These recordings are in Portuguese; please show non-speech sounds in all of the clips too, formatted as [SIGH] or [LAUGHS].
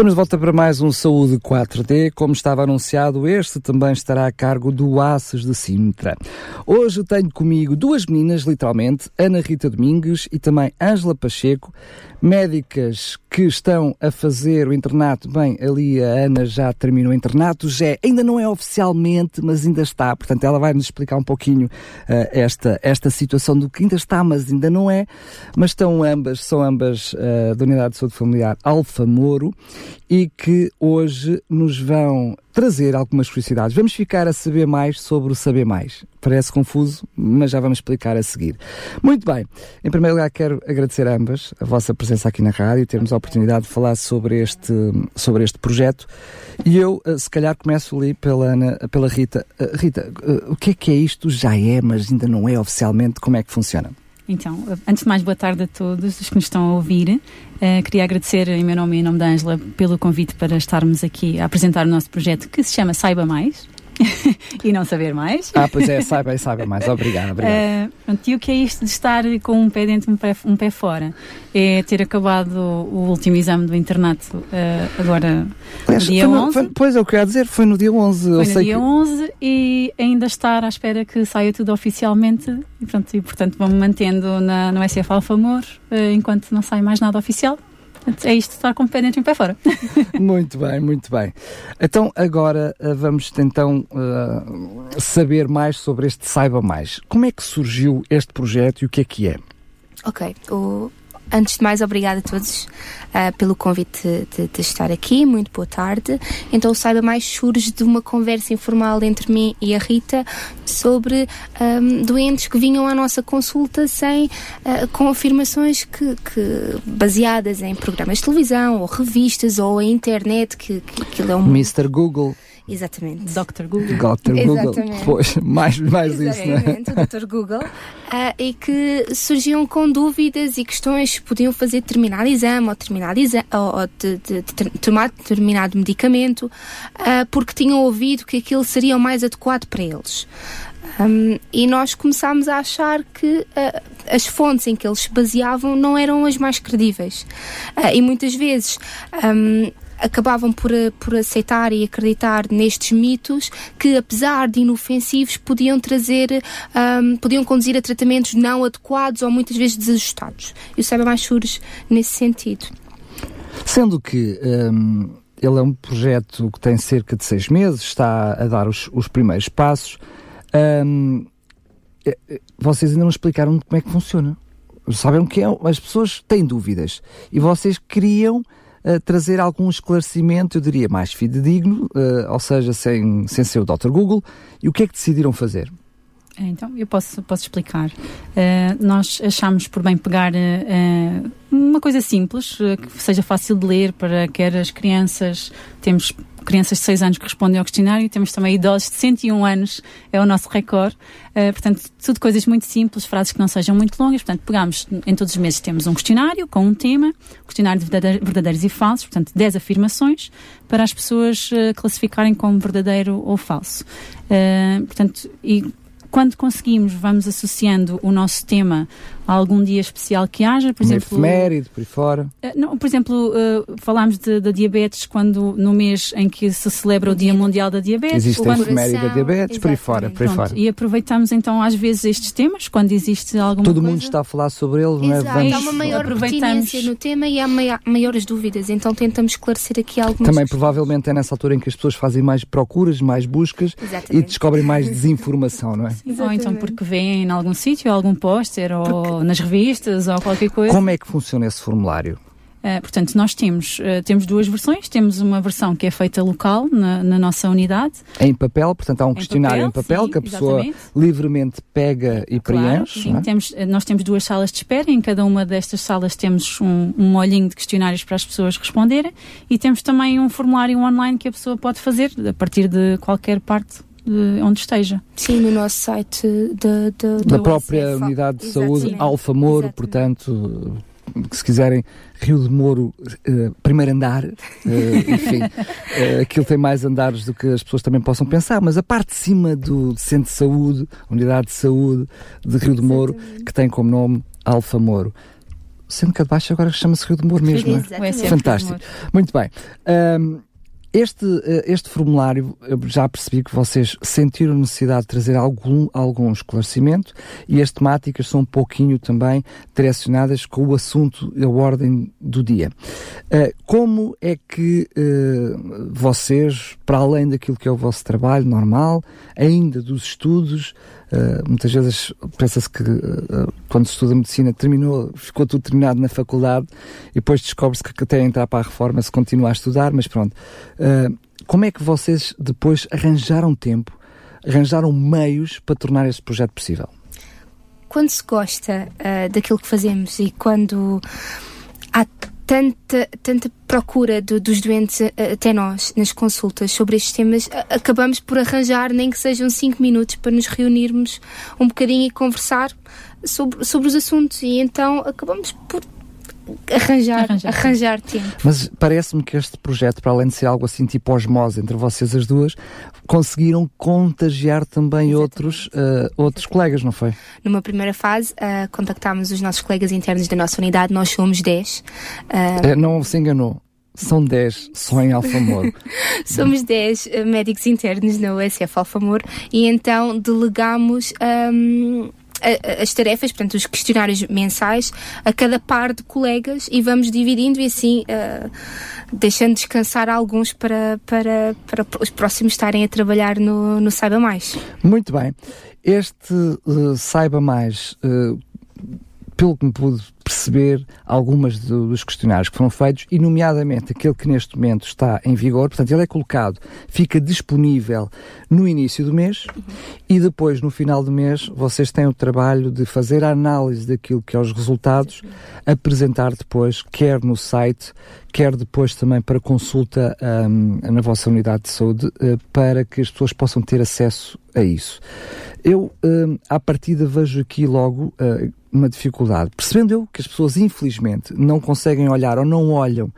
Estamos de volta para mais um Saúde 4D. Como estava anunciado, este também estará a cargo do Aces de Sintra. Hoje tenho comigo duas meninas, literalmente, Ana Rita Domingues e também Ângela Pacheco, médicas que estão a fazer o internato. Bem, ali a Ana já terminou o internato, já ainda não é oficialmente, mas ainda está. Portanto, ela vai nos explicar um pouquinho uh, esta, esta situação do que ainda está, mas ainda não é. Mas estão ambas, são ambas uh, da Unidade de Saúde Familiar Alfa Moro e que hoje nos vão trazer algumas curiosidades. Vamos ficar a saber mais sobre o saber mais. Parece confuso, mas já vamos explicar a seguir. Muito bem. Em primeiro lugar, quero agradecer a ambas a vossa presença aqui na rádio, termos a oportunidade de falar sobre este, sobre este projeto. E eu, eh, se calhar, começo ali pela, Ana, pela Rita. Eh, Rita, eh, o que é que é isto? Já é, mas ainda não é oficialmente. Como é que funciona? Então, antes de mais, boa tarde a todos os que nos estão a ouvir. Uh, queria agradecer em meu nome e em nome da Ângela pelo convite para estarmos aqui a apresentar o nosso projeto que se chama Saiba Mais. [LAUGHS] e não saber mais. Ah, pois é, saiba e saiba mais. Obrigado, obrigado. Uh, e o que é isto de estar com um pé dentro e um pé, um pé fora? É ter acabado o último exame do internato uh, agora Aliás, no dia no, 11. Foi, pois, eu queria dizer, foi no dia 11. Foi eu no sei dia que... 11 e ainda estar à espera que saia tudo oficialmente e, pronto, e portanto vamos mantendo na, no SF Alfamor uh, enquanto não sai mais nada oficial é isto, estar com o pé dentro e o pé fora. [LAUGHS] muito bem, muito bem. Então, agora uh, vamos então uh, saber mais sobre este Saiba Mais. Como é que surgiu este projeto e o que é que é? Ok, o, antes de mais, obrigada a todos uh, pelo convite de, de, estar aqui. Muito boa tarde. Então, Saiba Mais surge de uma conversa informal entre mim e a Rita sobre um, doentes que vinham à nossa consulta sem, uh, com afirmações que, que, baseadas em programas de televisão ou revistas ou a internet, que, que é um. Mr. Google. Exatamente. Dr. Google. Dr. Google. Pois, mais, mais isso, não é? o Dr. Google. Uh, [LAUGHS] e que surgiam com dúvidas e questões se podiam fazer determinado exame ou, determinado exame, ou, ou de, de, de, tomar determinado medicamento, uh, porque tinham ouvido que aquilo seria o mais adequado para eles. Um, e nós começámos a achar que uh, as fontes em que eles se baseavam não eram as mais credíveis. Uh, e muitas vezes um, acabavam por, eh, por aceitar e acreditar nestes mitos que, apesar de inofensivos, podiam trazer, um, podiam conduzir a tratamentos não adequados ou muitas vezes desajustados. E o Mais surge nesse sentido. Sendo que um, ele é um projeto que tem cerca de seis meses, está a dar os, os primeiros passos. Um, é, é, vocês ainda não explicaram como é que funciona. Sabem o que é? As pessoas têm dúvidas e vocês criam trazer algum esclarecimento, eu diria, mais fidedigno, uh, ou seja, sem, sem ser o Dr. Google. E o que é que decidiram fazer? É, então, eu posso, posso explicar. Uh, nós achamos por bem pegar uh, uma coisa simples, uh, que seja fácil de ler para quer as crianças, temos crianças de 6 anos que respondem ao questionário, temos também idosos de 101 anos, é o nosso recorde. portanto, tudo coisas muito simples, frases que não sejam muito longas. Portanto, pegamos, em todos os meses temos um questionário com um tema, questionário de verdadeiros e falsos, portanto, 10 afirmações, para as pessoas classificarem como verdadeiro ou falso. portanto, e quando conseguimos, vamos associando o nosso tema algum dia especial que haja, por um exemplo. efeméride, por aí fora. Uh, não, por exemplo, uh, falámos da diabetes quando no mês em que se celebra o Dia Mundial da Diabetes. Existe a efeméride da diabetes, por aí fora, por aí fora. E aproveitamos então às vezes estes temas, quando existe alguma Todo coisa. mundo está a falar sobre eles, não é? Vamos... Há uma maior pertinência no tema e há maiores dúvidas, então tentamos esclarecer aqui algumas Também questões. provavelmente é nessa altura em que as pessoas fazem mais procuras, mais buscas Exatamente. e descobrem mais desinformação, não é? Ou então porque vêm em algum sítio, algum póster ou nas revistas ou qualquer coisa. Como é que funciona esse formulário? Uh, portanto, nós temos, uh, temos duas versões. Temos uma versão que é feita local, na, na nossa unidade. Em papel, portanto, há um em questionário papel, em papel sim, que a pessoa exatamente. livremente pega e claro, preenche. Sim, é? temos, nós temos duas salas de espera. Em cada uma destas salas temos um, um molhinho de questionários para as pessoas responderem. E temos também um formulário online que a pessoa pode fazer a partir de qualquer parte de onde esteja. Sim, no nosso site de, de, da própria unidade de saúde Alfa Moro, portanto se quiserem, Rio de Moro, uh, primeiro andar, uh, enfim, uh, [LAUGHS] aquilo tem mais andares do que as pessoas também possam pensar, mas a parte de cima do Centro de Saúde, Unidade de Saúde de Rio de Moro, que tem como nome Alfa Moro. Sendo que a de baixo agora chama-se Rio de Moro mesmo, não é? Fantástico. Muito bem. Um, este, eh, este formulário, eu já percebi que vocês sentiram necessidade de trazer algum, algum esclarecimento e as temáticas são um pouquinho também direcionadas com o assunto e a ordem do dia. Uh, como é que uh, vocês, para além daquilo que é o vosso trabalho normal, ainda dos estudos, Uh, muitas vezes pensa-se que uh, quando se estuda medicina terminou, ficou tudo terminado na faculdade e depois descobre-se que até entrar para a reforma se continua a estudar, mas pronto. Uh, como é que vocês depois arranjaram tempo, arranjaram meios para tornar este projeto possível? Quando se gosta daquilo que fazemos e quando há tanta, tanta procura do, dos doentes até nós nas consultas sobre estes temas, acabamos por arranjar nem que sejam cinco minutos para nos reunirmos um bocadinho e conversar sobre, sobre os assuntos. E então acabamos por arranjar, arranjar, arranjar tempo. Mas parece-me que este projeto, para além de ser algo assim tipo osmose entre vocês as duas, conseguiram contagiar também outros, uh, outros colegas, não foi? Numa primeira fase, uh, contactámos os nossos colegas internos da nossa unidade, nós somos 10. Uh... não se enganou. São 10 só em Alfamor. [LAUGHS] Somos 10 médicos internos na USF Alfamor e então delegamos um, as tarefas, portanto, os questionários mensais a cada par de colegas e vamos dividindo e assim uh, deixando descansar alguns para, para, para os próximos estarem a trabalhar no, no Saiba Mais. Muito bem. Este uh, Saiba Mais, uh, pelo que me pude perceber algumas do, dos questionários que foram feitos, e nomeadamente aquele que neste momento está em vigor, portanto, ele é colocado, fica disponível no início do mês uhum. e depois, no final do mês, vocês têm o trabalho de fazer a análise daquilo que é os resultados, apresentar depois, quer no site, quer depois também para consulta um, na vossa unidade de saúde, uh, para que as pessoas possam ter acesso a isso. Eu, um, à partida, vejo aqui logo uh, uma dificuldade. Percebendo eu que as pessoas, infelizmente, não conseguem olhar ou não olham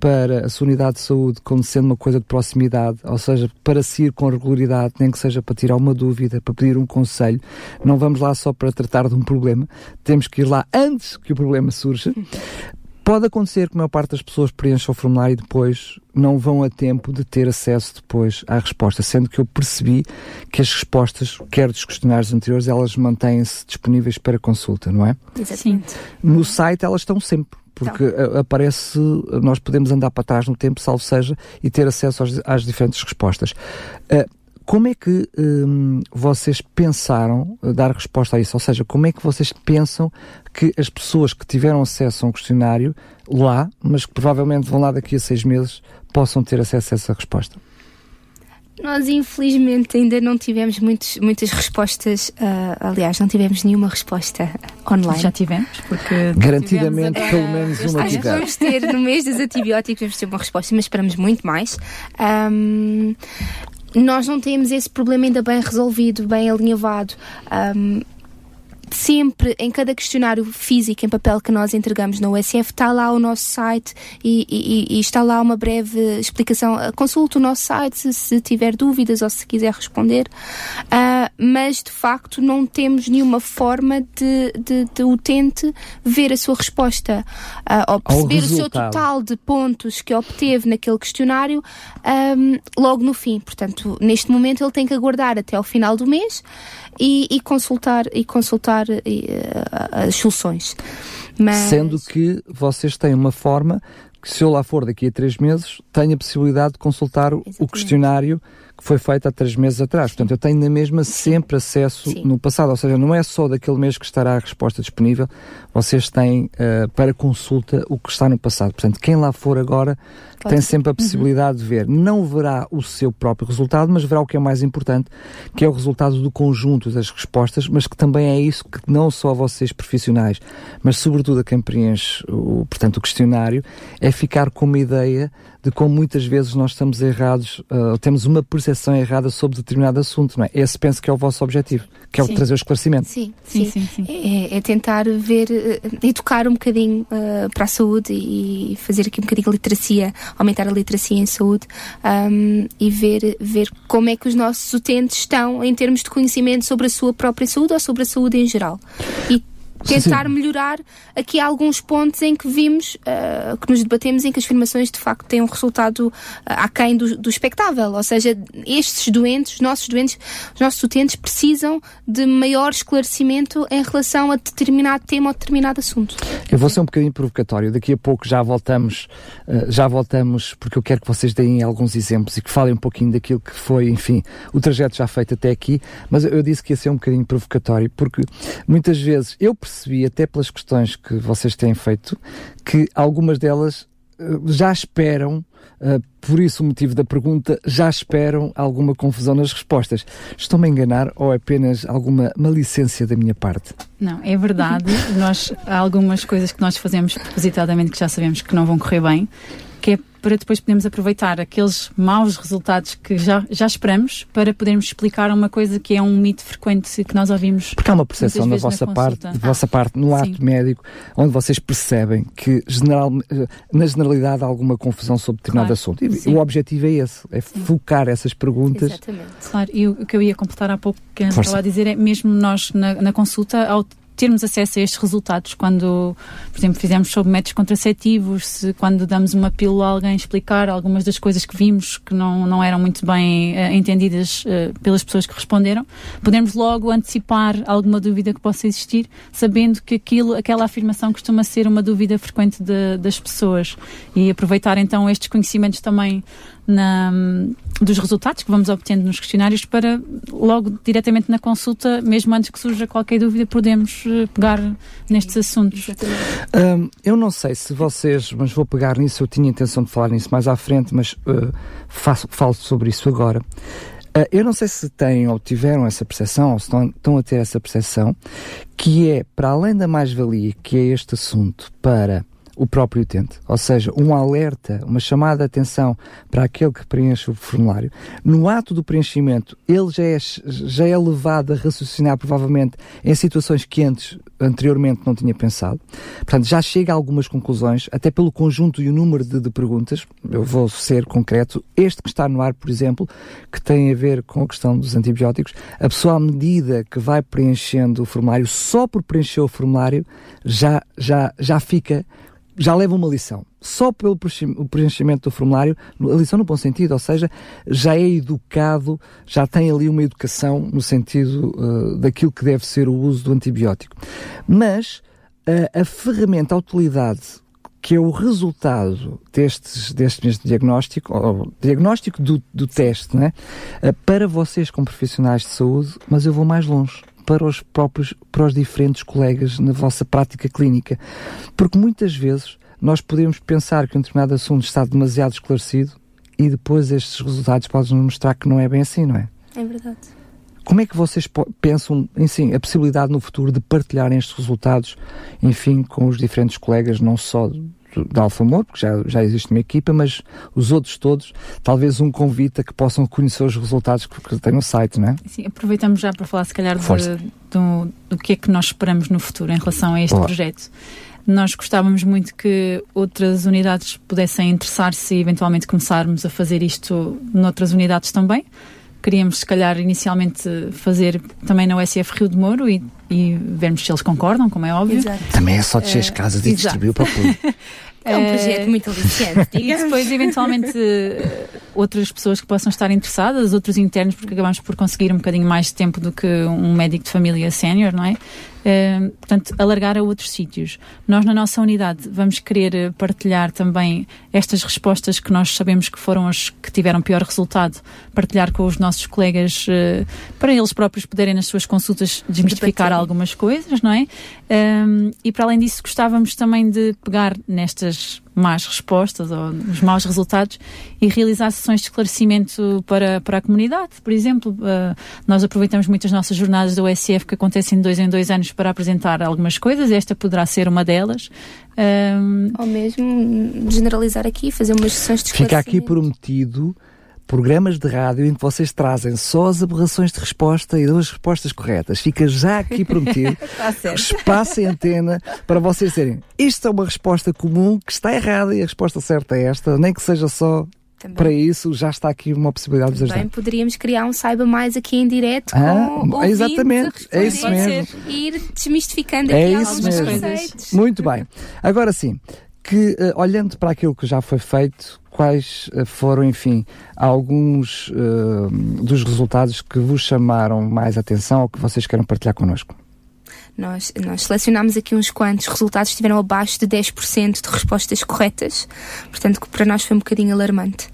para a sua unidade de saúde como sendo uma coisa de proximidade, ou seja, para se ir com regularidade, nem que seja para tirar uma dúvida, para pedir um conselho. Não vamos lá só para tratar de um problema, temos que ir lá antes que o problema surja. Pode acontecer que a maior parte das pessoas preencha o formulário e depois não vão a tempo de ter acesso depois à resposta, sendo que eu percebi que as respostas, quer dos questionários anteriores, elas mantêm-se disponíveis para consulta, não é? Exatamente. No site elas estão sempre porque então. aparece, nós podemos andar para trás no tempo, salvo seja, e ter acesso às, às diferentes respostas. Uh, como é que hum, vocês pensaram dar resposta a isso? Ou seja, como é que vocês pensam que as pessoas que tiveram acesso a um questionário lá, mas que provavelmente vão lá daqui a seis meses, possam ter acesso a essa resposta? Nós, infelizmente, ainda não tivemos muitos, muitas respostas. Uh, aliás, não tivemos nenhuma resposta online. Já tivemos, porque. Garantidamente, tivemos, pelo menos uma Acho que vamos ter, no mês dos antibióticos, vamos ter uma resposta, mas esperamos muito mais. Um, nós não temos esse problema ainda bem resolvido, bem alinhavado. Um, sempre, em cada questionário físico em papel que nós entregamos na USF, está lá o nosso site e, e, e está lá uma breve explicação. Consulte o nosso site se, se tiver dúvidas ou se quiser responder, uh, mas de facto não temos nenhuma forma de, de, de utente ver a sua resposta uh, ou perceber o seu total de pontos que obteve naquele questionário um, logo no fim. Portanto, neste momento ele tem que aguardar até ao final do mês e, e consultar e consultar e, uh, as soluções. Mas... Sendo que vocês têm uma forma que se eu lá for daqui a três meses, tenho a possibilidade de consultar Exatamente. o questionário que foi feito há três meses atrás. Portanto, eu tenho na mesma sempre acesso Sim. no passado. Ou seja, não é só daquele mês que estará a resposta disponível, vocês têm uh, para consulta o que está no passado. Portanto, quem lá for agora Pode. tem sempre a uhum. possibilidade uhum. de ver. Não verá o seu próprio resultado, mas verá o que é mais importante, que é o resultado do conjunto das respostas, mas que também é isso que não só vocês profissionais, mas sobretudo a quem preenche o, portanto, o questionário, é ficar com uma ideia de como muitas vezes nós estamos errados, uh, temos uma percepção percepção errada sobre determinado assunto, não é? Esse penso que é o vosso objetivo, que é o trazer o esclarecimento. Sim, sim. sim, sim, sim. É, é, tentar ver, uh, educar um bocadinho uh, para a saúde e fazer aqui um bocadinho a literacia, aumentar a literacia em saúde um, e ver, ver como é que os nossos utentes estão em termos de conhecimento sobre a sua própria saúde ou sobre a saúde em geral. E tentar sim. melhorar aqui alguns pontos em que vimos, uh, que nos debatemos, em que as afirmações de facto têm um resultado uh, aquém do, do expectável. Ou seja, estes doentes, os nossos doentes, os nossos utentes precisam de maior esclarecimento em relação a determinado tema ou determinado assunto. Eu vou ser um bocadinho provocatório. Daqui a pouco já voltamos, uh, já voltamos, porque eu quero que vocês deem alguns exemplos e que falem um pouquinho daquilo que foi, enfim, o trajeto já feito até aqui. Mas eu disse que ia ser um bocadinho provocatório, porque muitas vezes eu percebo percebi, até pelas questões que vocês têm feito, que algumas delas uh, já esperam, uh, por isso o motivo da pergunta, já esperam alguma confusão nas respostas. Estou-me a enganar ou é apenas alguma malicência da minha parte? Não, é verdade. [LAUGHS] nós, há algumas coisas que nós fazemos propositadamente que já sabemos que não vão correr bem, que é para depois podermos aproveitar aqueles maus resultados que já, já esperamos para podermos explicar uma coisa que é um mito frequente que nós ouvimos. Porque há uma percepção da vossa parte, da vossa parte no ato médico, onde vocês percebem que general, na generalidade há alguma confusão sobre determinado claro, assunto. E sim. o objetivo é esse, é sim. focar essas perguntas. Exatamente. Claro, e o que eu ia completar há pouco que estava a dizer é mesmo nós na, na consulta, ao termos acesso a estes resultados. Quando, por exemplo, fizemos sobre métodos contraceptivos, se, quando damos uma pílula a alguém explicar algumas das coisas que vimos que não, não eram muito bem uh, entendidas uh, pelas pessoas que responderam, podemos logo antecipar alguma dúvida que possa existir, sabendo que aquilo, aquela afirmação costuma ser uma dúvida frequente de, das pessoas. E aproveitar então estes conhecimentos também na, dos resultados que vamos obtendo nos questionários para logo diretamente na consulta, mesmo antes que surja qualquer dúvida, podemos eh, pegar nestes assuntos. Um, eu não sei se vocês, mas vou pegar nisso, eu tinha intenção de falar nisso mais à frente, mas uh, faço, falo sobre isso agora. Uh, eu não sei se têm ou tiveram essa percepção, ou se estão, estão a ter essa percepção, que é, para além da mais-valia que é este assunto para o próprio utente, ou seja, um alerta, uma chamada de atenção para aquele que preenche o formulário. No ato do preenchimento, ele já é, já é levado a raciocinar provavelmente em situações que antes, anteriormente não tinha pensado. Portanto, já chega a algumas conclusões, até pelo conjunto e o número de, de perguntas. Eu vou ser concreto. Este que está no ar, por exemplo, que tem a ver com a questão dos antibióticos, a pessoa à medida que vai preenchendo o formulário, só por preencher o formulário, já, já, já fica já leva uma lição. Só pelo preenchimento do formulário, a lição no bom sentido, ou seja, já é educado, já tem ali uma educação no sentido uh, daquilo que deve ser o uso do antibiótico. Mas uh, a ferramenta, a utilidade que é o resultado destes, deste diagnóstico, ou diagnóstico do, do teste, né? Uh, para vocês como profissionais de saúde, mas eu vou mais longe para os próprios, para os diferentes colegas na vossa prática clínica. Porque muitas vezes nós podemos pensar que um determinado assunto está demasiado esclarecido e depois estes resultados podem nos mostrar que não é bem assim, não é? É verdade. Como é que vocês pensam, enfim, a possibilidade no futuro de partilharem estes resultados, enfim, com os diferentes colegas, não só da Alfamor, porque já, já existe uma equipa, mas os outros todos, talvez um convite a que possam conhecer os resultados que, que tem no site, não é? Sim, aproveitamos já para falar, se calhar, de, do, do que é que nós esperamos no futuro em relação a este Olá. projeto. Nós gostávamos muito que outras unidades pudessem interessar-se e eventualmente começarmos a fazer isto noutras unidades também queríamos, se calhar, inicialmente fazer também na USF Rio de Moro e, e vermos se eles concordam, como é óbvio. Exato. Também é só descer as casas e distribuir para o público. [LAUGHS] É um projeto muito aliciante. [LAUGHS] E depois, eventualmente, outras pessoas que possam estar interessadas, outros internos, porque acabamos por conseguir um bocadinho mais de tempo do que um médico de família sénior, não é? Uh, portanto, alargar a outros sítios. Nós, na nossa unidade, vamos querer eh, partilhar também estas respostas que nós sabemos que foram as que tiveram pior resultado, partilhar com os nossos colegas uh, para eles próprios poderem, nas suas consultas, desmistificar algumas coisas, não é? Um, e para além disso, gostávamos também de pegar nestas más respostas ou os maus resultados e realizar sessões de esclarecimento para, para a comunidade. Por exemplo, uh, nós aproveitamos muitas nossas jornadas da USF que acontecem de dois em dois anos para apresentar algumas coisas, esta poderá ser uma delas. Um... Ou mesmo generalizar aqui, fazer umas sessões de esclarecimento. Fica aqui prometido programas de rádio em que vocês trazem só as aberrações de resposta e dão as respostas corretas. Fica já aqui [LAUGHS] prometido Tá espaço em antena para vocês terem. Isto é uma resposta comum que está errada e a resposta certa é esta, nem que seja só Também. para isso, já está aqui uma possibilidade de ajudar. poderíamos criar um saiba mais aqui em direto Ah, com ouvintes exatamente, é isso mesmo. E ir desmistificando É aqui algumas conceitos. Muito bem. Agora sim, que eh, olhando para aquilo que já foi feito, quais eh, foram, enfim, alguns eh, dos resultados que vos chamaram mais atenção ou que vocês querem partilhar connosco? Nós, nós selecionámos aqui uns quantos resultados que estiveram abaixo de 10% de respostas corretas, portanto, que para nós foi um bocadinho alarmante.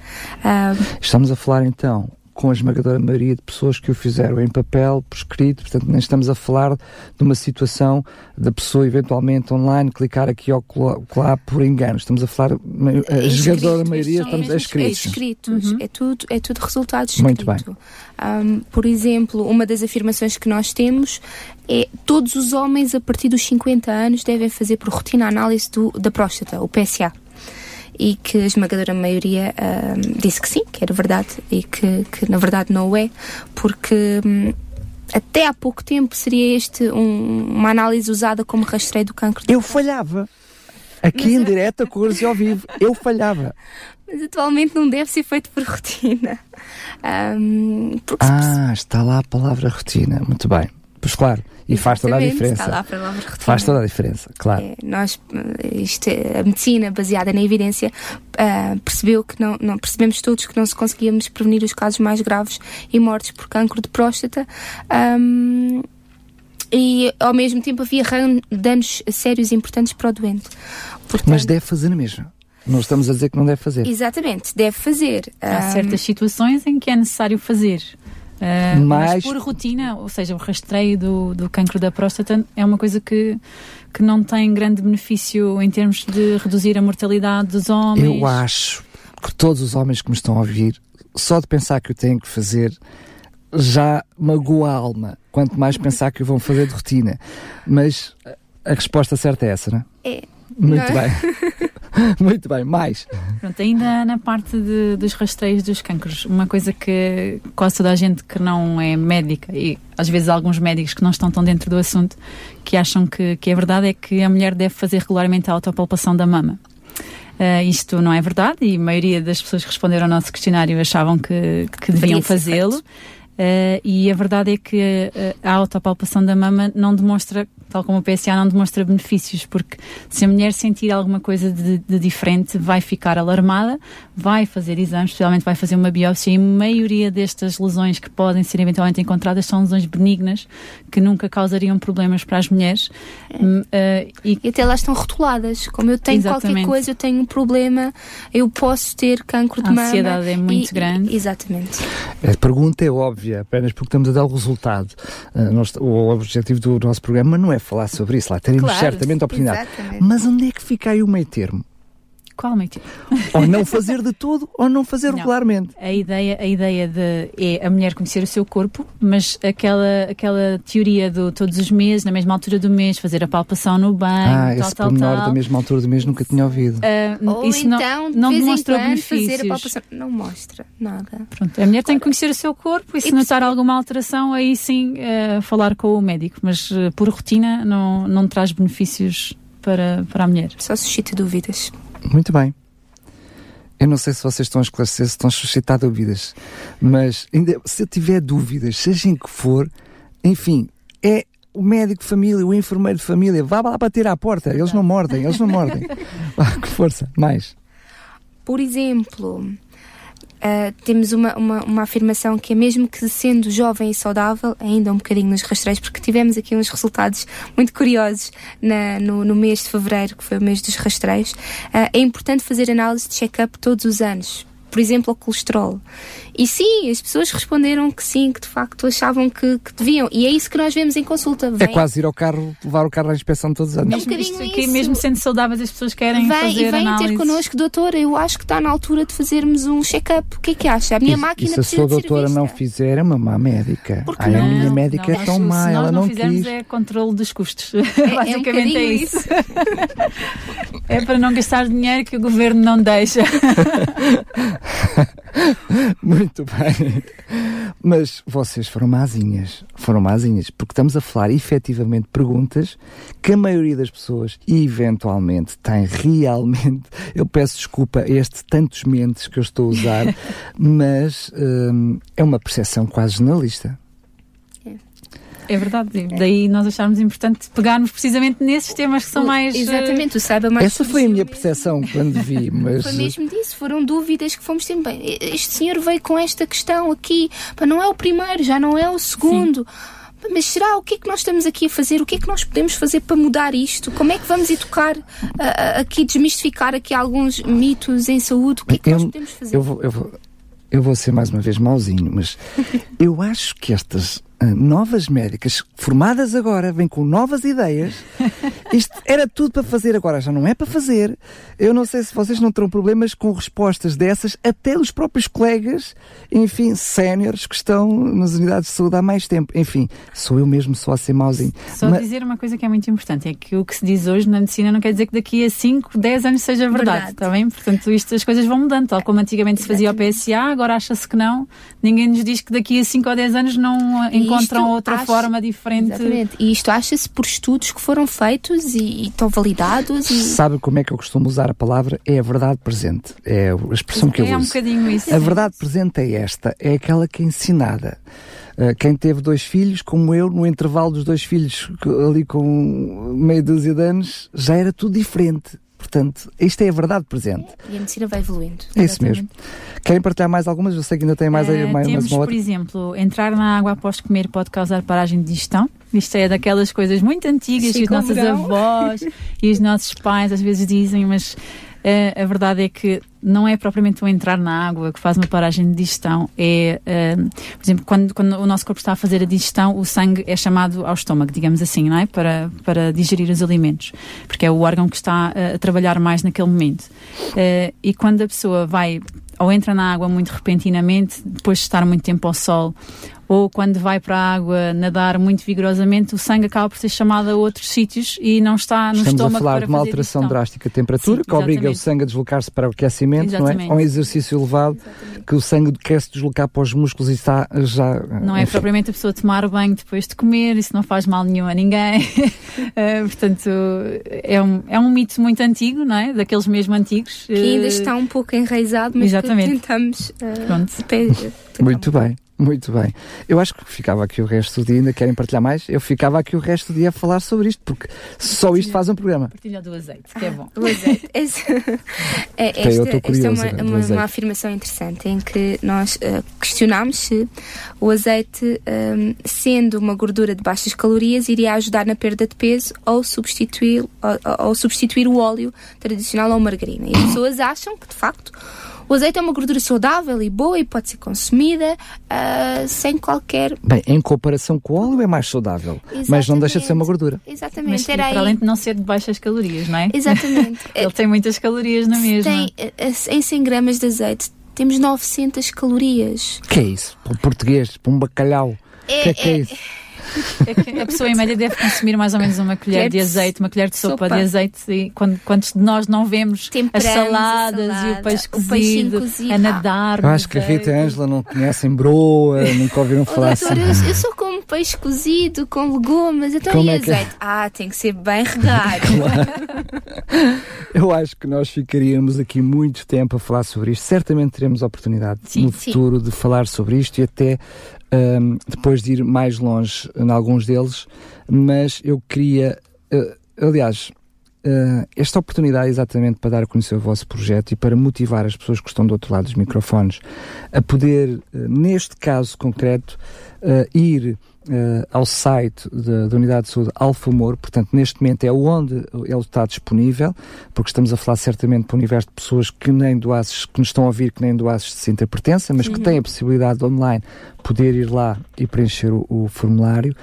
Ah, Estamos a falar então com a esmagadora maioria de pessoas que o fizeram em papel, por escrito, portanto, nem estamos a falar de uma situação da pessoa eventualmente online clicar aqui ou colar, colar por engano. Estamos a falar, a É esmagadora escrito, maioria, estamos a escritos. escritos. É, tudo, é tudo resultado escrito. Muito bem. Ahm, por exemplo, uma das afirmações que nós temos é todos os homens a partir dos 50 anos devem fazer por rotina a análise do, da próstata, o PSA. E que a esmagadora maioria ahm, disse que sim, que era verdade, e que, que na verdade não o é, porque hum, até há pouco tempo seria este um- uma análise usada como rastreio do cancro. Eu falhava. Aqui em direto, a cores e ao vivo. Eu falhava. Mas atualmente não deve ser feito por rotina. Se Ah, está lá a palavra rotina. Muito bem. Pois claro. E faz toda a diferença. Está lá a palavra rotina. Faz toda a diferença, claro. É, nós, isto, é- a medicina baseada na evidência ah, percebeu que não, não percebemos todos que não se conseguíamos prevenir os casos mais graves e mortes por cancro de próstata. Ahm, e ao mesmo tempo havia danos sérios e importantes para o doente. Portanto, Mas deve fazer na mesma. Não estamos a dizer que não deve fazer. Exatamente, deve fazer. Há Ahm, certas situações em que é necessário fazer. Ah, Mas- mas por rotina, ou seja, o rastreio do, do cancro da próstata é uma coisa que, que não tem grande benefício em termos de reduzir a mortalidade dos homens. Eu acho que todos os homens que me estão a ouvir, só de pensar que o têm que fazer, já magoa a alma. Quanto mais pensar que o vão fazer de rotina. Mas a resposta certa é essa, não é? É. Muito Não é? bem. [LAUGHS] [LAUGHS] Muito bem. Mais. Pronto, ainda na parte de- dos rastreios dos cancros, uma coisa que quase toda a gente que não é médica e às vezes alguns médicos que não estão tão dentro do assunto que acham que, que é verdade é que a mulher deve fazer regularmente a autopalpação da mama. Ah, isto não é verdade e a maioria das pessoas que responderam ao nosso questionário achavam que, que deviam fazê-lo. Ah, e a verdade é que ah, a autopalpação da mama não demonstra, tal como o PSA, não demonstra benefícios, porque se a mulher sentir alguma coisa de, de diferente, vai ficar alarmada, vai fazer exames, especialmente vai fazer uma biópsia, e a maioria destas lesões que podem ser eventualmente encontradas são lesões benignas, que nunca causariam problemas para as mulheres. Hum, ah, e E até lá estão rotuladas. Como eu tenho qualquer Exatamente. coisa, eu tenho um problema, eu posso ter cancro de A mama. ansiedade é muito E- grande. Exatamente. A pergunta é óbvia, apenas porque estamos a dar o resultado. Ah, nós- o objetivo do nosso programa não é falar sobre isso, lá teremos Claro, certamente a oportunidade. exatamente. Mas onde é que fica aí o meio termo? Qual? Ou não fazer de tudo, ou não fazer Não. regularmente. A ideia, a ideia de é a mulher conhecer o seu corpo, mas aquela, aquela teoria do todos os meses, na mesma altura do mês, fazer a palpação no banho, ah, tal, esse tal, pormenor tal. da mesma altura do mês nunca tinha ouvido. Ah, Ou isso então, não, não demonstra benefícios. fazer a palpação. Não mostra nada. Pronto, a mulher tem que conhecer o seu corpo e se notar alguma alteração, aí sim eh, falar com o médico, mas eh, por rotina não, não traz benefícios para, para a mulher. Só suscita dúvidas. Muito bem. Eu não sei se vocês estão a esclarecer, se estão a suscitar dúvidas, mas ainda, se eu tiver dúvidas, seja em que for, enfim, é o médico de família, o enfermeiro de família, vá lá bater à porta, eles não mordem, eles não mordem. [LAUGHS] Vá, com força, mais. Por exemplo, ah, temos uma, uma, uma afirmação que é mesmo que sendo jovem e saudável, ainda um bocadinho nos rastreios, porque tivemos aqui uns resultados muito curiosos na- no, no mês de fevereiro, que foi o mês dos rastreios. Ah, é importante fazer análise de check-up todos os anos. Por exemplo, o colesterol. E sim, as pessoas responderam que sim, que de facto achavam que, que deviam. E é isso que nós vemos em consulta. É Vem- quase ir ao carro, levar o carro à inspeção todos os anos. Mesmo, bocadinho isto aqui, isso. mesmo sendo saudáveis, as pessoas querem Vem, fazer e vem análise. ter connosco, doutora, eu acho que está na altura de fazermos um check-up. O que é que acha? A minha E- máquina e se a precisa sua doutora não fizer, é uma má médica. Por que Ai, a não? minha médica Não, é tão má, se ela nós não fizermos quis. é controle dos custos. [LAUGHS] um Basicamente é bocadinho isso. [LAUGHS] é para não gastar dinheiro que o governo não deixa. [LAUGHS] [LAUGHS] Muito bem. Mas vocês foram mazinhas. Foram mazinhas, porque estamos a falar efetivamente perguntas que a maioria das pessoas, eventualmente, tem realmente. Eu peço desculpa a este tantos mentes que eu estou a usar, [LAUGHS] mas hum, é uma percepção quase jornalista. É verdade, daí nós acharmos importante pegarmos precisamente nesses temas que são mais. Exatamente, o saiba mais. Essa foi a minha percepção quando vi, [LAUGHS] mas. Foi mesmo disso, foram dúvidas que fomos tendo. Bem, este senhor veio com esta questão aqui, para não é o primeiro, já não é o segundo. Sim. Mas será o que é que nós estamos aqui a fazer? O que é que nós podemos fazer para mudar isto? Como é que vamos educar, uh, aqui, desmistificar aqui alguns mitos em saúde? O que é que eu, nós podemos fazer? Eu vou, eu, vou, eu vou ser mais uma vez mauzinho, mas [LAUGHS] eu acho que estas novas médicas formadas agora, vêm com novas ideias. [LAUGHS] Isto era tudo para fazer agora, já não é para fazer. Eu não sei se vocês não terão problemas com respostas dessas, até os próprios colegas, enfim, séniores que estão nas unidades de saúde há mais tempo. Enfim, sou eu mesmo só a ser mauzinho. Só Mas... dizer uma coisa que é muito importante: é que o que se diz hoje na medicina não quer dizer que daqui a 5, 10 anos seja verdade, verdade. está bem? Portanto, isto, as coisas vão mudando, tal como antigamente se fazia o PSA, agora acha-se que não. Ninguém nos diz que daqui a 5 ou 10 anos não encontram outra acha, forma diferente. Exatamente. E isto acha-se por estudos que foram feitos e, e estão validados. E... Sabe como é que eu costumo usar a palavra? É a verdade presente. É a expressão que eu é uso. É um bocadinho isso. A verdade presente é esta, é aquela que é ensinada. Uh, quem teve dois filhos, como eu, no intervalo dos dois filhos, ali com meia dúzia de anos, já era tudo diferente. Portanto, isto é a verdade presente. E a medicina vai evoluindo. É isso mesmo. Querem partilhar mais algumas? Eu sei que ainda tem mais, uh, aí, mais, temos, mais uma outra. por exemplo, entrar na água após comer pode causar paragem de digestão. Isto é daquelas coisas muito antigas Sim, que os nossos avós [LAUGHS] e os nossos pais às vezes dizem, mas a verdade é que não é propriamente o entrar na água que faz uma paragem de digestão. É, uh, por exemplo, quando, quando o nosso corpo está a fazer a digestão, o sangue é chamado ao estômago, digamos assim, não é? Para, para digerir os alimentos, porque é o órgão que está uh, a trabalhar mais naquele momento. e quando a pessoa vai ou entra na água muito repentinamente, depois de estar muito tempo ao sol, ou quando vai para a água nadar muito vigorosamente, o sangue acaba por ser chamado a outros sítios e não está no Estamos estômago a falar de uma alteração drástica de temperatura Sim, que obriga o sangue a deslocar-se para o aquecimento, exatamente. não é? Ou um exercício elevado exatamente. que o sangue quer se deslocar para os músculos e está já. Não é propriamente a pessoa tomar banho depois de comer, isso não faz mal nenhum a ninguém. uh, [LAUGHS] portanto, é um, é um mito muito antigo, não é? Daqueles mesmo antigos. Que ainda está um pouco enraizado, mas exatamente. tentamos. Uh, Pronto. Muito bem. Muito bem. Eu acho que ficava aqui o resto do dia, ainda querem partilhar mais? Eu ficava aqui o resto do dia a falar sobre isto, porque só isto faz um programa. Partilha do azeite, que é bom. O azeite. [LAUGHS] É, esta, esta é uma, uma, uma, afirmação interessante em que nós uh, questionamos se o azeite, um, ehm, sendo uma gordura de baixas calorias, iria ajudar na perda de peso ou substituir, ou, ou substituir o óleo tradicional ou margarina. E as pessoas acham que, de facto, o azeite é uma gordura saudável e boa e pode ser consumida uh, sem qualquer. Bem, em comparação com o óleo é mais saudável, Exatamente. mas não deixa de ser uma gordura. Exatamente. Mas, Era para além de não ser de baixas calorias, não é? Exatamente. [LAUGHS] Ele tem muitas calorias na mesma. Tem, eh, em 100 gramas de azeite temos 900 calorias. Que é isso? Para um português, para um bacalhau. É, que é, que é, é isso? É [LAUGHS] a pessoa em média deve consumir mais ou menos uma colher de azeite, uma colher de sopa, sopa. de azeite. E quando, quantos de nós não vemos as saladas salada, e o peixe cozido, cozido, a nadar? Eu acho que a Rita e a Ângela não conhecem broa, nunca ouviram falar doutor, assim. Eu, eu só como peixe cozido com legumes, então Como e é azeite? Que... Ah, tem que ser bem regado. [LAUGHS] eu acho que nós ficaríamos aqui muito tempo a falar sobre isto. Certamente teremos oportunidade sim, no futuro sim. de falar sobre isto e até um, depois de ir mais longe em alguns deles, mas eu queria, uh, aliás, uh, esta oportunidade é exatamente para dar a conhecer o vosso projeto e para motivar as pessoas que estão do outro lado dos microfones a poder, uh, neste caso concreto, ir Uh, ao site da, Unidade de Saúde Alfamor, portanto, neste momento é onde ele está disponível, porque estamos a falar certamente para o universo de pessoas que nem doases, que nos estão a ouvir, que nem doases se sentem pertença, mas uhum. que têm a possibilidade de online poder ir lá e preencher o, o formulário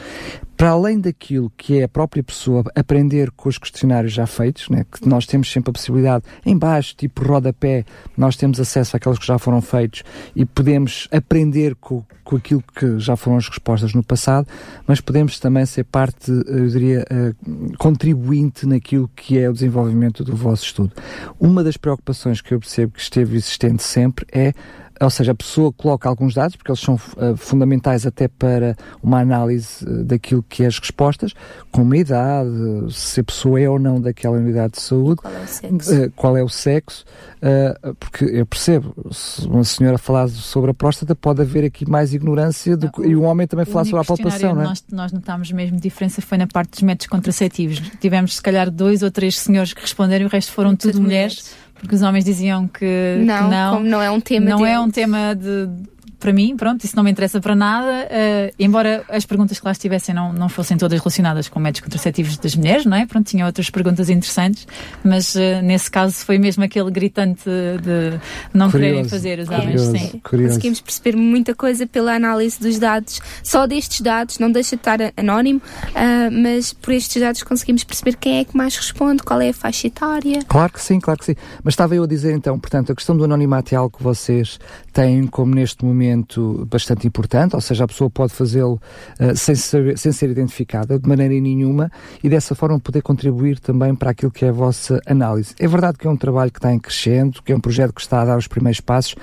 para além daquilo que é a própria pessoa aprender com os questionários já feitos, né, que nós temos sempre a possibilidade, em baixo, tipo rodapé, nós temos acesso àqueles que já foram feitos e podemos aprender com, com aquilo que já foram as respostas no passado, mas podemos também ser parte, eu diria, uh, contribuinte naquilo que é o desenvolvimento do vosso estudo. Uma das preocupações que eu percebo que esteve existente sempre é ou seja, a pessoa coloca alguns dados, porque eles são uh, fundamentais até para uma análise uh, daquilo que é as respostas, como a idade, se a pessoa é ou não daquela unidade de saúde, qual é o sexo, uh, qual é o sexo porque eu percebo, se uma senhora falar sobre a próstata, pode haver aqui mais ignorância do que, e um homem também falar sobre a palpação, não é? Nós, nós notámos mesmo diferença, foi na parte dos métodos contraceptivos. Tivemos, se calhar, dois ou três senhores que responderam e o resto foram tudo, tudo mulheres. mulheres porque os homens diziam que não, que não, não. é um tema não é um tema de para mim, pronto, isso não me interessa para nada, uh, embora as perguntas que lá estivessem não, não fossem todas relacionadas com métodos contraceptivos das mulheres, não é? Pronto, tinha outras perguntas interessantes, mas uh, nesse caso foi mesmo aquele gritante de não curioso, quererem fazer os homens, curioso, sim. Curioso. Conseguimos perceber muita coisa pela análise dos dados, só destes dados, não deixa de estar anónimo, uh, mas por estes dados conseguimos perceber quem é que mais responde, qual é a faixa etária. Claro que sim, claro que sim. Mas estava eu a dizer então, portanto, a questão do anonimato é algo que vocês têm como neste momento bastante importante, ou seja, a pessoa pode fazê-lo uh, sem, ser, sem ser identificada de maneira nenhuma e dessa forma poder contribuir também para aquilo que é a vossa análise. É verdade que é um trabalho que está em crescendo, que é um projeto que está a dar os primeiros passos.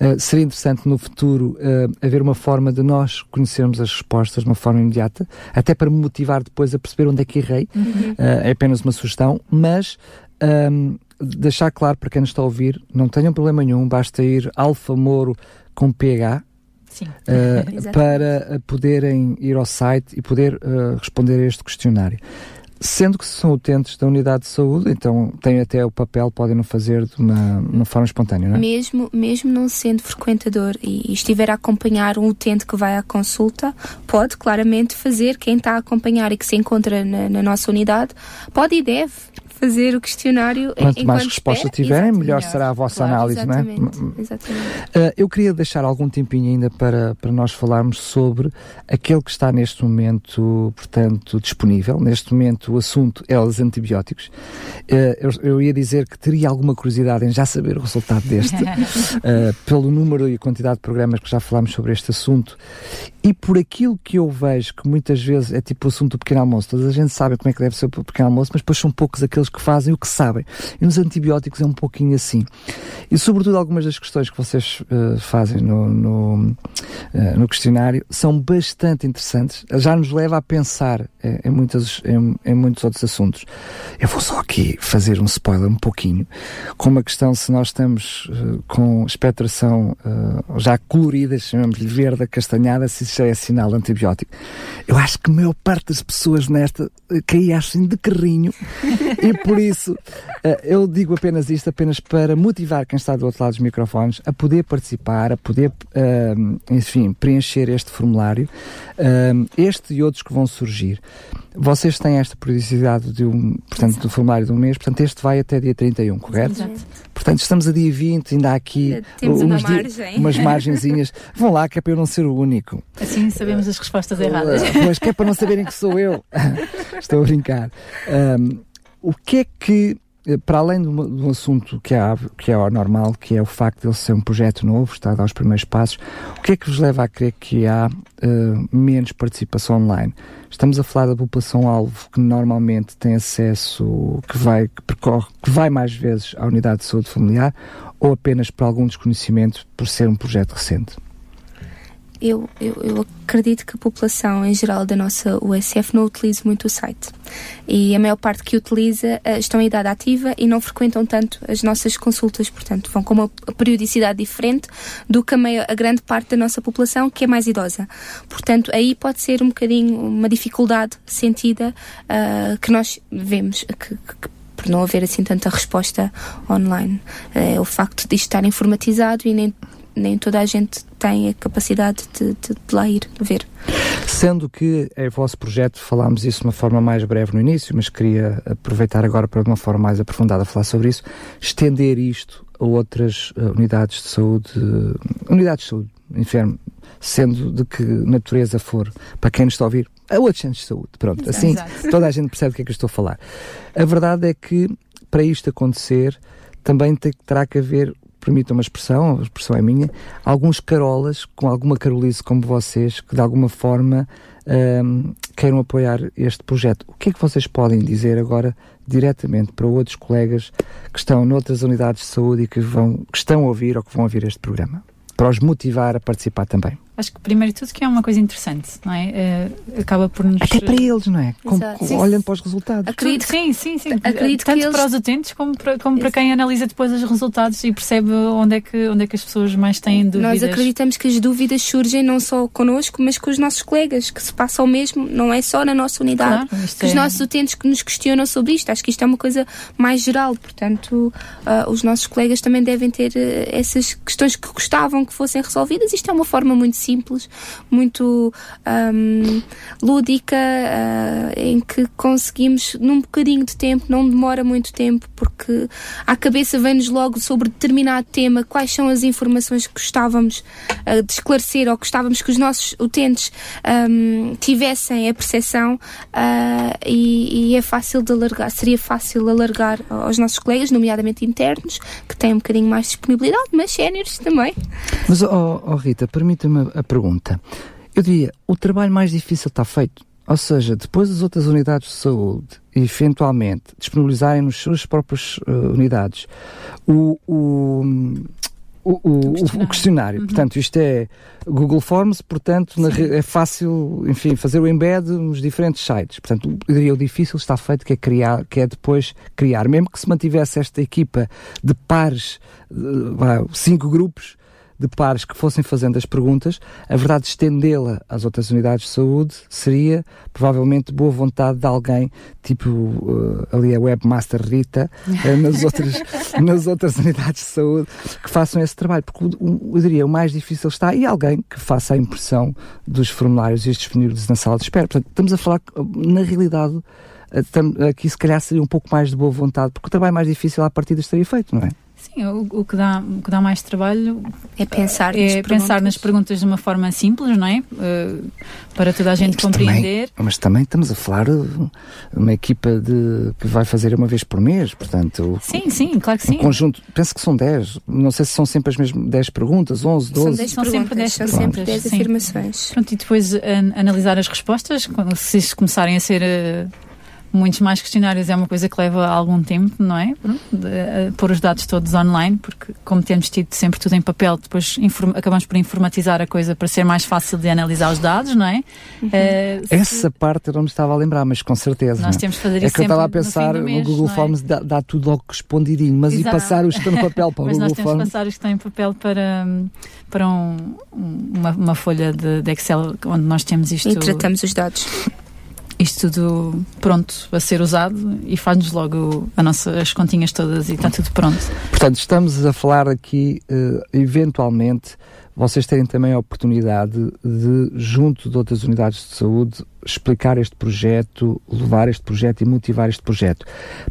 Uh, seria interessante no futuro uh, haver uma forma de nós conhecermos as respostas de uma forma imediata, até para me motivar depois a perceber onde é que errei. Uhum. é apenas uma sugestão, mas um, deixar claro para quem nos está a ouvir, não tenham problema nenhum, basta ir Alfa Moro com PH uh, [LAUGHS] para poderem ir ao site e poder uh, responder a este questionário. Sendo que são utentes da unidade de saúde, então têm até o papel, podem não fazer de uma, uma forma espontânea, não é? Mesmo, mesmo não sendo frequentador e, e estiver a acompanhar um utente que vai à consulta, pode claramente fazer, quem está a acompanhar e que se encontra na, na nossa unidade, pode e deve fazer o questionário Quanto mais respostas tiverem, melhor será a vossa claro, análise, exatamente, não é? Exatamente. Uh, eu queria deixar algum tempinho ainda para, para nós falarmos sobre aquele que está neste momento, portanto, disponível. Neste momento o assunto é os antibióticos. Uh, eu, eu, ia dizer que teria alguma curiosidade em já saber o resultado deste, uh, [LAUGHS] pelo número e quantidade de programas que já falámos sobre este assunto e por aquilo que eu vejo, que muitas vezes é tipo o assunto do pequeno almoço, toda a gente sabe como é que deve ser o pequeno almoço, mas depois são poucos aqueles que fazem o que sabem. E nos antibióticos é um pouquinho assim. E sobretudo algumas das questões que vocês uh, fazem no, no, uh, no, questionário são bastante interessantes. Já nos leva a pensar em, em, muitas, em, em, muitos outros assuntos. Eu vou só aqui fazer um spoiler um pouquinho, com uma questão se nós estamos uh, com espectração já colorida, chamamos-lhe verde, acastanhada, se é sinal antibiótico. Eu acho que a maior parte das pessoas nesta caía assim de carrinho e por isso eh, eu digo apenas isto apenas para motivar quem está do outro lado dos microfones a poder participar, a poder, eh, enfim, preencher este formulário, eh, este e outros que vão surgir. Vocês têm esta periodicidade de um, portanto, do formulário de um mês, portanto, este vai até dia 31, correto? Exato. Portanto, estamos a dia 20, ainda há aqui Temos umas, uma margem. umas margenzinhas. [LAUGHS] Vão lá, que é para eu não ser o único. Assim sabemos as respostas erradas. [LAUGHS] Pois, que é para não saberem que sou eu. [LAUGHS] Estou a brincar. Um, o que é que eh, para além de um, assunto que é, que é normal, que é o facto de ele ser um projeto novo, está a dar os primeiros passos, o que é que vos leva a crer que há uh, menos participação online? Estamos a falar da população-alvo que normalmente tem acesso, que vai, que percorre, que vai mais vezes à unidade de saúde familiar, ou apenas por algum desconhecimento por ser um projeto recente? Eu, eu, eu, acredito que a população em geral da nossa USF não utiliza muito o site. E a maior parte que utiliza uh, estão em idade ativa e não frequentam tanto as nossas consultas, portanto, vão com uma periodicidade diferente do que a, maior, a grande parte da nossa população que é mais idosa. Portanto, aí pode ser um bocadinho uma dificuldade sentida uh, que nós vemos, que, que por não haver assim tanta resposta online. É o facto de estar informatizado e nem nem toda a gente tem a capacidade de, de, de lá ir ver. Sendo que é vosso projeto, falámos isso de uma forma mais breve no início, mas queria aproveitar agora para de uma forma mais aprofundada falar sobre isso, estender isto a outras uh, unidades de saúde, uh, unidades de saúde, enfermo, sendo de que natureza for, para quem nos está a ouvir, a outros centros de saúde. Pronto, exato, assim exato. toda a gente percebe o que é que eu estou a falar. A verdade é que para isto acontecer também terá que haver permitam uma expressão, a expressão é minha, alguns carolas com alguma carolice como vocês que de alguma forma um, queiram apoiar este projeto. O que é que vocês podem dizer agora diretamente para outros colegas que estão noutras unidades de saúde e que, vão, que estão a ouvir ou que vão ouvir este programa? para os motivar a participar também? Acho que primeiro de tudo que é uma coisa interessante, não é? Uh, acaba por nos... Até para eles, não é? Com, com, olhando para os resultados. Acredito sim, sim, sim. Acredito Tanto eles... para os utentes como para, como para quem analisa depois os resultados e percebe onde é, que, onde é que as pessoas mais têm dúvidas. Nós acreditamos que as dúvidas surgem não só connosco, mas com os nossos colegas, que se passa o mesmo, não é só na nossa unidade. Claro, que é... os nossos utentes que nos questionam sobre isto. Acho que isto é uma coisa mais geral, portanto, uh, os nossos colegas também devem ter uh, essas questões que gostavam que fossem resolvidas. Isto é uma forma muito simples, muito um, lúdica, uh, em que conseguimos, num bocadinho de tempo, não demora muito tempo, porque à cabeça vem-nos logo sobre determinado tema quais são as informações que gostávamos uh, de esclarecer ou gostávamos que os nossos utentes um, tivessem a percepção uh, e, e, é fácil de alargar, seria fácil alargar aos nossos colegas, nomeadamente internos, que têm um bocadinho mais disponibilidade, mas séniores também. Mas, oh, oh Rita, permita-me a pergunta. Eu diria, o trabalho mais difícil está feito. Ou seja, depois das outras unidades de saúde, eventualmente, disponibilizarem nos suas próprias uh, unidades o, o, o, o, questionário. O questionário. Uhum. Portanto, isto é Google Forms, portanto, na, é fácil, enfim, fazer o embed nos diferentes sites. Portanto, eu diria o difícil está feito, que é criar, que é depois criar. Mesmo que se mantivesse esta equipa de pares, uh, cinco grupos, de pares que fossem fazendo as perguntas, a verdade estendê-la às outras unidades de saúde seria provavelmente boa vontade de alguém, tipo uh, ali a webmaster Rita, uh, nas, outras, [LAUGHS] nas outras unidades de saúde, que façam esse trabalho, porque eu diria o mais difícil está, e alguém que faça a impressão dos formulários e os disponíveis na sala de espera. Portanto, estamos a falar, na realidade, uh, aqui se calhar seria um pouco mais de boa vontade, porque o trabalho mais difícil à partida estaria feito, não é? Sim, o, o, que dá, o que dá mais trabalho é pensar, é nas, pensar nas perguntas de uma forma simples, não é? Uh, para toda a gente mas compreender. Também, mas também estamos a falar de uma equipa de, que vai fazer uma vez por mês, portanto. Sim, sim, claro que sim. Um conjunto, penso que são 10. Não sei se são sempre as mesmas 10 perguntas, 11, 12. São, 10 são sempre 10 são sempre 10 afirmações. Pronto, e depois analisar as respostas, quando, se começarem a ser. Uh, muitos mais questionários é uma coisa que leva algum tempo, não é? De, pôr os dados todos online, porque como temos tido sempre tudo em papel, depois acabamos por informatizar a coisa para ser mais fácil de analisar os dados, não é? Uhum. Uh, Essa se... parte eu não me estava a lembrar, mas com certeza. Nós temos de fazer é isso que eu estava a pensar, no, mês, Google é? Forms dá, dá, tudo logo respondidinho, mas Exato. e passar os que estão no papel para o Google Forms? [LAUGHS] Mas nós temos Forms? passar os que estão em papel para, para um, uma, uma, folha de, de Excel onde nós temos isto. E tratamos os dados isto tudo pronto a ser usado e faz-nos logo a nossa, as continhas todas e está tudo pronto. Portanto, estamos a falar aqui, uh, eventualmente, vocês terem também a oportunidade de, junto de outras unidades de saúde, explicar este projeto, levar este projeto e motivar este projeto.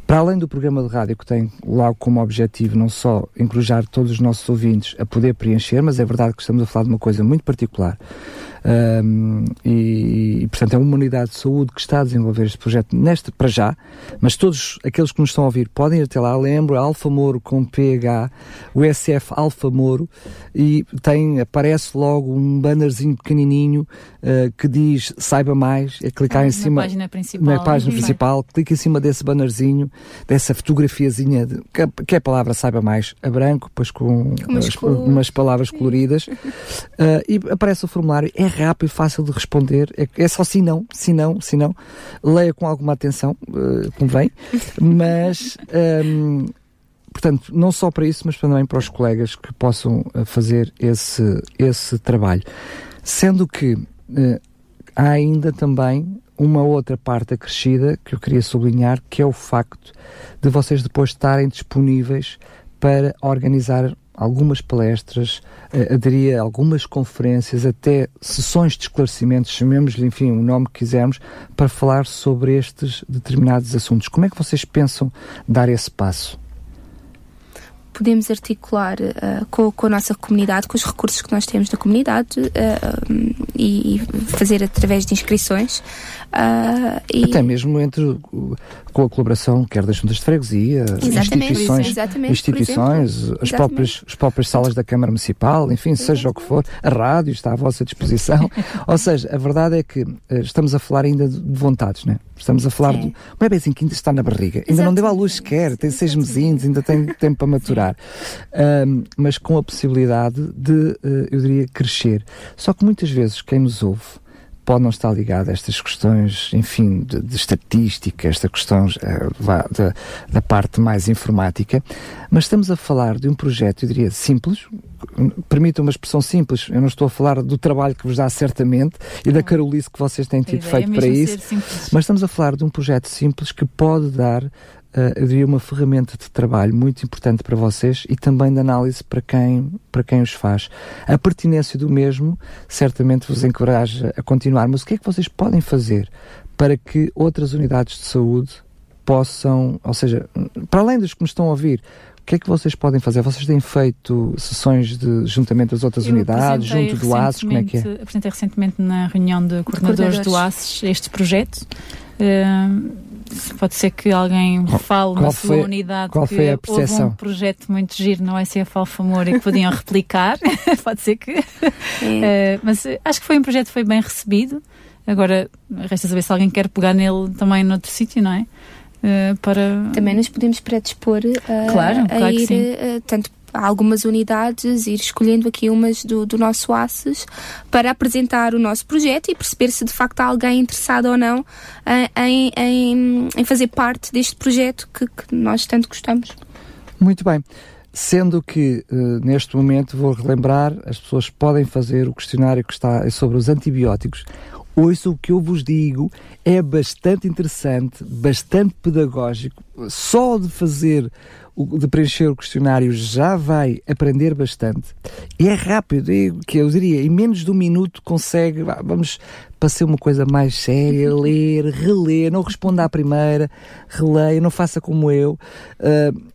Para além do programa de rádio que tem lá como objetivo não só encorajar todos os nossos ouvintes a poder preencher, mas é verdade que estamos a falar de uma coisa muito particular um, e, e, portanto, é uma unidade de saúde que está a desenvolver este projeto neste para já, mas todos aqueles que nos estão a ouvir podem ir até lá. Lembro, Alfa Moro com PH, o SF Alfa Moro, e tem, aparece logo um bannerzinho pequenininho uh, que diz saiba mais, é clicar ah, em cima na página principal, na página principal clica em cima desse bannerzinho, dessa fotografiazinha, de, que, que é a palavra saiba mais, a branco, depois com as, umas palavras coloridas, uh, [LAUGHS] e aparece o formulário. É rápido, fácil de responder. É, é só sim, não, sim, não, sim, não. Leia com alguma atenção, uh, convém. Mas, um, ehm, portanto, não só para isso, mas também para os colegas que possam eh, fazer esse, esse trabalho. Sendo que uh, há ainda também uma outra parte acrescida que eu queria sublinhar, que é o facto de vocês depois estarem disponíveis para organizar algumas palestras, uh, aderir a algumas conferências, até sessões de esclarecimentos, chamemos-lhe, enfim, o nome que quisermos, para falar sobre estes determinados assuntos. Como é que vocês pensam dar esse passo? podemos articular uh, com, com, a nossa comunidade, com os recursos que nós temos da comunidade uh, e fazer através de inscrições. Uh, e... Até mesmo entre com a colaboração, quer das juntas de freguesia, exatamente, instituições, exatamente, instituições as, próprias, as próprias salas da Câmara Municipal, enfim, exatamente. seja o que for, a rádio está à vossa disposição. [LAUGHS] Ou seja, a verdade é que uh, estamos a falar ainda de vontades, né? Estamos a falar Sim. de um bebezinho assim, que ainda está na barriga, ainda não deu à luz sequer, tem seis mesinhos, ainda tem [LAUGHS] tempo para maturar. Um, mas com a possibilidade de, uh, eu diria, crescer. Só que muitas vezes quem nos ouve pode não estar ligado a estas questões, enfim, de, de estatística, esta questão uh, da, da, parte mais informática, mas estamos a falar de um projeto, eu diria, simples, permita uma expressão simples, eu não estou a falar do trabalho que vos dá certamente e da carolice que vocês têm tido feito para isso, mas estamos a falar de um projeto simples que pode dar eu diria, uma ferramenta de trabalho muito importante para vocês e também de análise para quem, para quem os faz. A pertinência do mesmo certamente vos encoraja a continuar, mas o que é que vocês podem fazer para que outras unidades de saúde possam, ou seja, para além dos que me estão a ouvir, o que é que vocês podem fazer? Vocês têm feito sessões de juntamento das outras Eu unidades, junto do ASES, como é que é? Apresentei recentemente na reunião de coordenadores, do ASES este projeto. Uh, pode ser que alguém fale qual na sua foi, unidade qual que foi a percepção? houve um projeto muito giro no ICF Alfamor e que podiam [LAUGHS] replicar, [LAUGHS] pode ser que. É. Uh, mas acho que foi um projeto que foi bem recebido. Agora, resta saber se alguém quer pegar nele também noutro sítio, não é? Uh, para... Também nos podemos predispor uh, claro, a claro ir, uh, tanto algumas unidades, ir escolhendo aqui umas do, do nosso ACES para apresentar o nosso projeto e perceber se de facto há alguém interessado ou não eh, em, em, em fazer parte deste projeto que, que nós tanto gostamos. Muito bem. Sendo que uh, neste momento vou relembrar, as pessoas podem fazer o questionário que está sobre os antibióticos. Ouça o que eu vos digo, é bastante interessante, bastante pedagógico. Só de fazer de preencher o questionário já vai aprender bastante. E é rápido, é, que eu diria, em menos de um minuto consegue, vamos para ser uma coisa mais séria, [LAUGHS] ler, reler, não responda à primeira, releia, não faça como eu. Uh,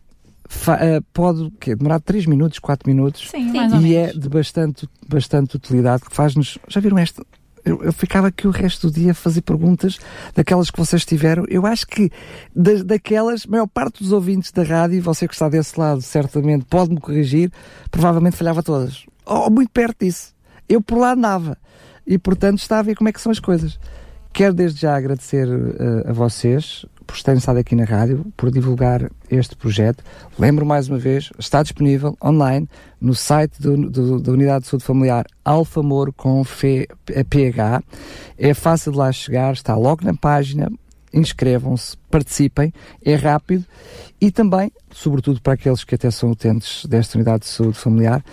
Uh, pode quê? demorar 3 minutos, 4 minutos Sim, mais ou e menos. é de bastante, bastante utilidade que faz-nos. Já viram esta? Eu, eu, ficava aqui o resto do dia a fazer perguntas daquelas que vocês tiveram. Eu acho que da, daquelas, a maior parte dos ouvintes da rádio, você que está desse lado, certamente pode-me corrigir, provavelmente falhava todas. Ou muito perto disso. Eu por lá andava. E portanto estava a ver como é que são as coisas. Quero desde já agradecer uh, a vocês por terem estado aqui na rádio, por divulgar este projeto. Lembro mais uma vez, está disponível online no site do, do, da Unidade de Saúde Familiar Alfamor com PH. É fácil de lá chegar, está logo na página. Inscrevam-se, participem, é rápido e também, sobretudo para aqueles que até são utentes desta unidade de saúde familiar,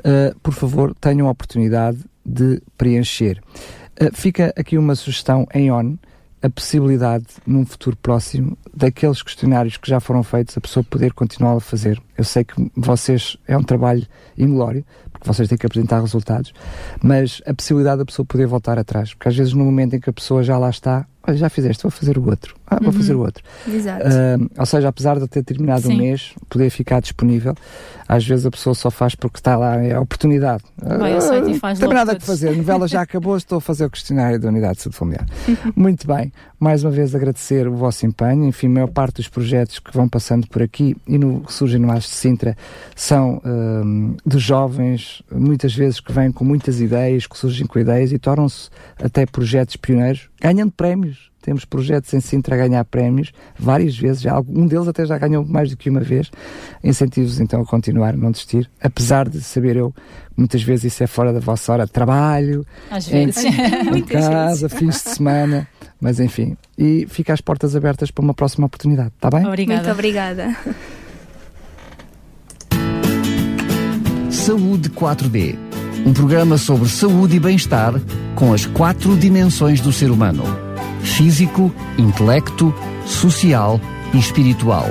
uh, por favor, tenham a oportunidade de preencher. Uh, fica aqui uma sugestão em ON a possibilidade, num futuro próximo, daqueles questionários que já foram feitos, a pessoa poder continuar a fazer. Eu sei que vocês é um trabalho inglório, porque vocês têm que apresentar resultados, mas a possibilidade da pessoa poder voltar atrás, porque às vezes no momento em que a pessoa já lá está, olha, já fizeste, vou fazer o outro. Ah, vou uhum. fazer o outro. Exato. Uh, ou seja, apesar de ter terminado Sim. um mês, poder ficar disponível, às vezes a pessoa só faz porque está lá, é a oportunidade. Vai, sei, faz não tem nada a fazer, a novela já [LAUGHS] acabou, estou a fazer o questionário da Unidade de Saúde Familiar. Muito bem, mais uma vez agradecer o vosso empenho, enfim, a maior parte dos projetos que vão passando por aqui e no, que surgem no As de Sintra são um, de jovens, muitas vezes que vêm com muitas ideias, que surgem com ideias e tornam-se até projetos pioneiros, ganhando prémios temos projetos em Sintra a ganhar prémios várias vezes, já, um deles até já ganhou mais do que uma vez. Incentivos então a continuar, a não desistir, apesar de saber eu muitas vezes isso é fora da vossa hora de trabalho, Às vezes. em, [LAUGHS] em casa, vezes. fins de semana, mas enfim. E fica as portas abertas para uma próxima oportunidade, está bem? Obrigada. Muito obrigada. Saúde 4D um programa sobre saúde e bem-estar com as quatro dimensões do ser humano físico, intelecto, social e espiritual.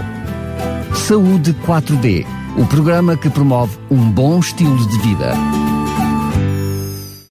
Saúde 4D, o programa que promove um bom estilo de vida.